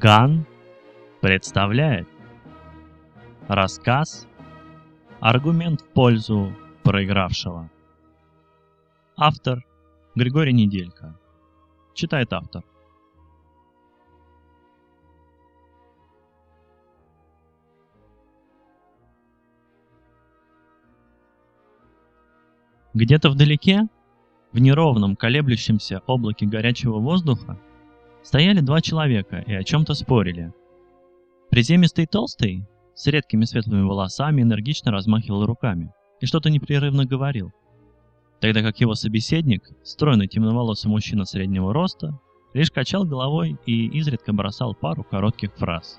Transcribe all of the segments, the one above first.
Ган представляет рассказ «Аргумент в пользу проигравшего». Автор Григорий Неделько. Читает автор. Где-то вдалеке, в неровном колеблющемся облаке горячего воздуха, стояли два человека и о чем-то спорили. Приземистый толстый, с редкими светлыми волосами, энергично размахивал руками и что-то непрерывно говорил, тогда как его собеседник, стройный темноволосый мужчина среднего роста, лишь качал головой и изредка бросал пару коротких фраз.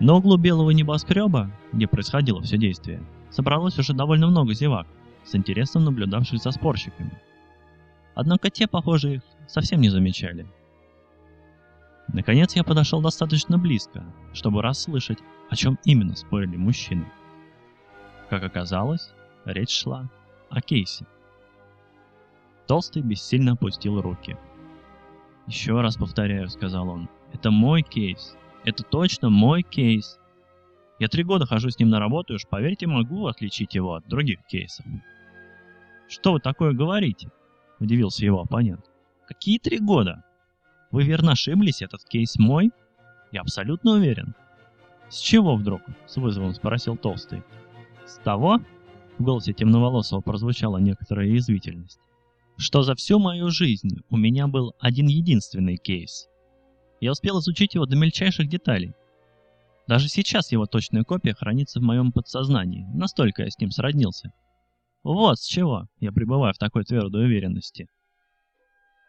На углу белого небоскреба, где происходило все действие, собралось уже довольно много зевак, с интересом наблюдавших за спорщиками. Однако те, похоже, их совсем не замечали. Наконец я подошел достаточно близко, чтобы расслышать, о чем именно спорили мужчины. Как оказалось, речь шла о кейсе. Толстый бессильно опустил руки. «Еще раз повторяю», — сказал он, — «это мой кейс. Это точно мой кейс. Я три года хожу с ним на работу, и уж поверьте, могу отличить его от других кейсов». «Что вы такое говорите?» — удивился его оппонент. «Какие три года? Вы верно ошиблись, этот кейс мой?» «Я абсолютно уверен». «С чего вдруг?» — с вызовом спросил Толстый. «С того?» — в голосе темноволосого прозвучала некоторая язвительность. «Что за всю мою жизнь у меня был один единственный кейс. Я успел изучить его до мельчайших деталей. Даже сейчас его точная копия хранится в моем подсознании, настолько я с ним сроднился. Вот с чего я пребываю в такой твердой уверенности.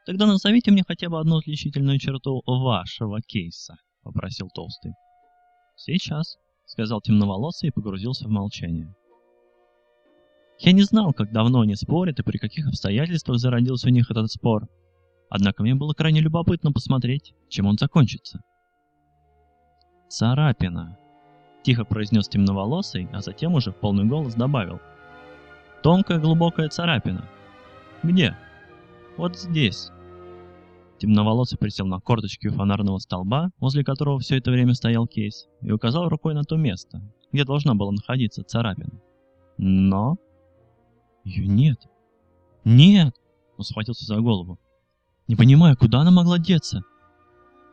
Тогда назовите мне хотя бы одну отличительную черту вашего кейса, попросил Толстый. Сейчас, сказал темноволосый и погрузился в молчание. Я не знал, как давно они спорят и при каких обстоятельствах зародился у них этот спор. Однако мне было крайне любопытно посмотреть, чем он закончится. «Царапина», — тихо произнес темноволосый, а затем уже в полный голос добавил — Тонкая глубокая царапина. Где? Вот здесь. Темноволосый присел на корточки у фонарного столба, возле которого все это время стоял кейс, и указал рукой на то место, где должна была находиться царапина. Но... Ее нет. Нет! Он схватился за голову. Не понимаю, куда она могла деться?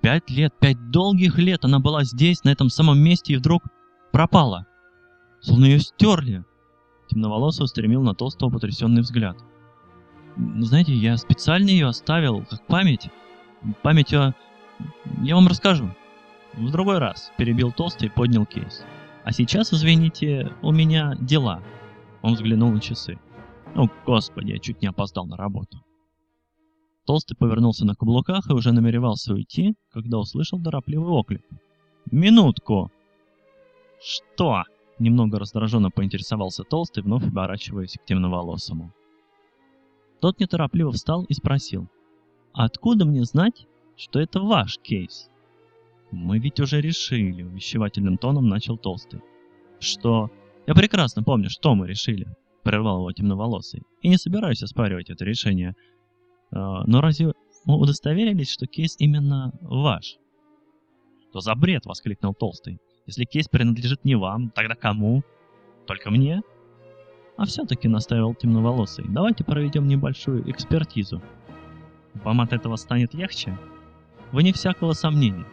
Пять лет, пять долгих лет она была здесь, на этом самом месте, и вдруг пропала. Словно ее стерли. Темноволосый устремил на Толстого потрясенный взгляд. «Знаете, я специально ее оставил, как память. Память о... Я вам расскажу. В другой раз», — перебил Толстый и поднял кейс. «А сейчас, извините, у меня дела». Он взглянул на часы. «О, господи, я чуть не опоздал на работу». Толстый повернулся на каблуках и уже намеревался уйти, когда услышал торопливый оклик. «Минутку!» «Что?» Немного раздраженно поинтересовался Толстый, вновь оборачиваясь к темноволосому. Тот неторопливо встал и спросил. «А откуда мне знать, что это ваш кейс?» «Мы ведь уже решили», — увещевательным тоном начал Толстый. «Что? Я прекрасно помню, что мы решили», — прервал его темноволосый. «И не собираюсь оспаривать это решение. А, но разве мы удостоверились, что кейс именно ваш?» «Что за бред?» — воскликнул Толстый. Если кейс принадлежит не вам, тогда кому? Только мне? А все-таки настаивал темноволосый. Давайте проведем небольшую экспертизу. Вам от этого станет легче? Вы не всякого сомнения.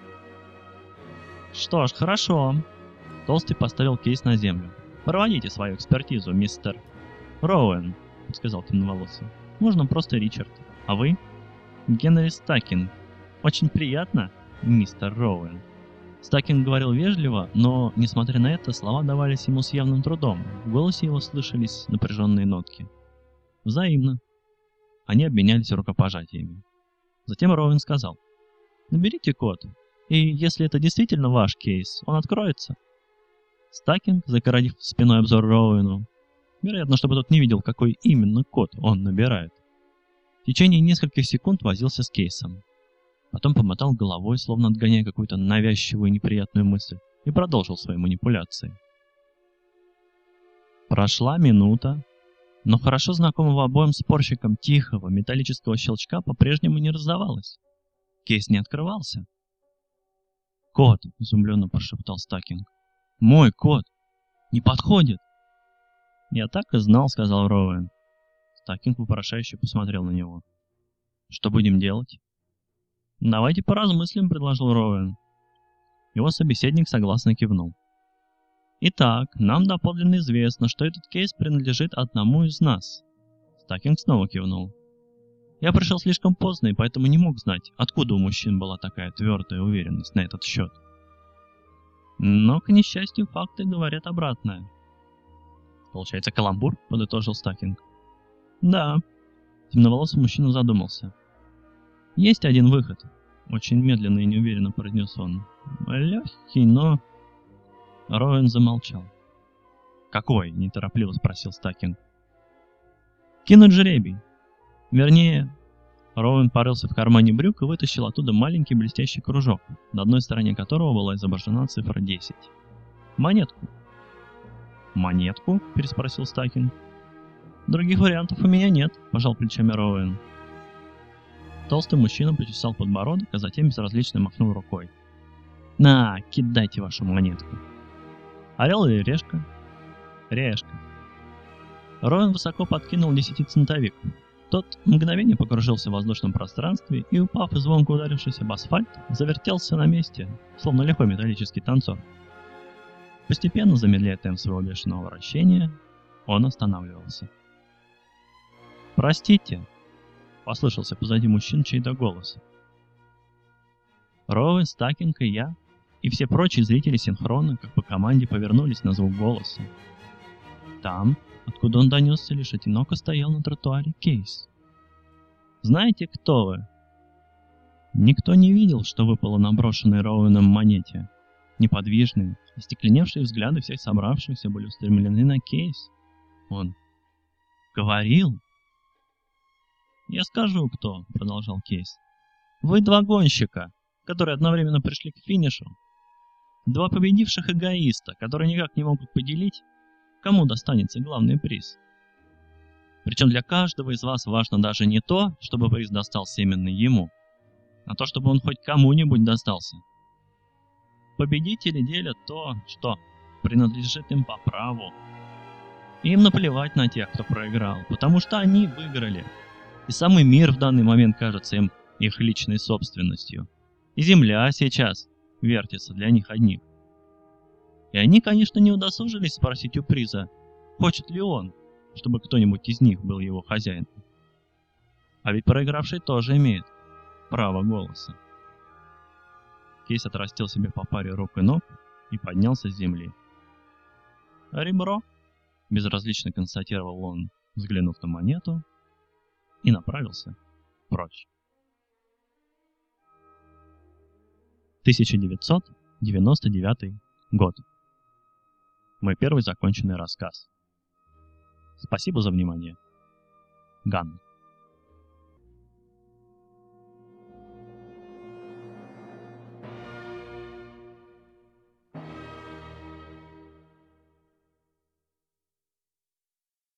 Что ж, хорошо. Толстый поставил кейс на землю. Проводите свою экспертизу, мистер Роуэн, сказал темноволосый. Можно просто Ричард. А вы? Генри Стакин. Очень приятно, мистер Роуэн. Стакин говорил вежливо, но, несмотря на это, слова давались ему с явным трудом. В голосе его слышались напряженные нотки. Взаимно. Они обменялись рукопожатиями. Затем Роуэн сказал. «Наберите код, и если это действительно ваш кейс, он откроется». Стакин, загородив спиной обзор Роуэну, вероятно, чтобы тот не видел, какой именно код он набирает, в течение нескольких секунд возился с кейсом. Потом помотал головой, словно отгоняя какую-то навязчивую неприятную мысль, и продолжил свои манипуляции. Прошла минута, но хорошо знакомого обоим спорщикам тихого металлического щелчка по-прежнему не раздавалось. Кейс не открывался. «Кот!» — изумленно прошептал Стакинг. «Мой кот! Не подходит!» «Я так и знал», — сказал Роуэн. Стакинг вопрошающе посмотрел на него. «Что будем делать?» «Давайте поразмыслим», — предложил Роуэн. Его собеседник согласно кивнул. «Итак, нам доподлинно известно, что этот кейс принадлежит одному из нас». Стакинг снова кивнул. Я пришел слишком поздно и поэтому не мог знать, откуда у мужчин была такая твердая уверенность на этот счет. Но, к несчастью, факты говорят обратное. Получается каламбур, подытожил Стакинг. Да. Темноволосый мужчина задумался. Есть один выход. Очень медленно и неуверенно произнес он. Легкий, но... Роэн замолчал. «Какой?» – неторопливо спросил Стакинг. «Кинуть жребий. Вернее, Роуэн порылся в кармане брюк и вытащил оттуда маленький блестящий кружок, на одной стороне которого была изображена цифра 10. «Монетку». «Монетку?» – переспросил Стакин. «Других вариантов у меня нет», – пожал плечами Роуэн. Толстый мужчина почесал подбородок, а затем безразлично махнул рукой. «На, кидайте вашу монетку». «Орел или решка?» «Решка». Роуэн высоко подкинул десятицентовик, тот мгновение покружился в воздушном пространстве и, упав и звонко ударившись об асфальт, завертелся на месте, словно легкий металлический танцор. Постепенно замедляя темп своего бешеного вращения, он останавливался. «Простите!» — послышался позади мужчин чей-то голос. Роуэн, Стакинг и я, и все прочие зрители синхронно, как по команде, повернулись на звук голоса. Там, откуда он донесся, лишь одиноко стоял на тротуаре Кейс. «Знаете, кто вы?» Никто не видел, что выпало на брошенной Роуэном монете. Неподвижные, остекленевшие взгляды всех собравшихся были устремлены на Кейс. Он говорил. «Я скажу, кто», — продолжал Кейс. «Вы два гонщика, которые одновременно пришли к финишу. Два победивших эгоиста, которые никак не могут поделить кому достанется главный приз. Причем для каждого из вас важно даже не то, чтобы приз достался именно ему, а то, чтобы он хоть кому-нибудь достался. Победители делят то, что принадлежит им по праву. Им наплевать на тех, кто проиграл, потому что они выиграли. И самый мир в данный момент кажется им их личной собственностью. И земля сейчас вертится для них одних. И они, конечно, не удосужились спросить у приза, хочет ли он, чтобы кто-нибудь из них был его хозяином. А ведь проигравший тоже имеет право голоса. Кейс отрастил себе по паре рук и ног и поднялся с земли. «Ребро», — безразлично констатировал он, взглянув на монету, и направился прочь. 1999 год. Мой первый законченный рассказ. Спасибо за внимание. Ган.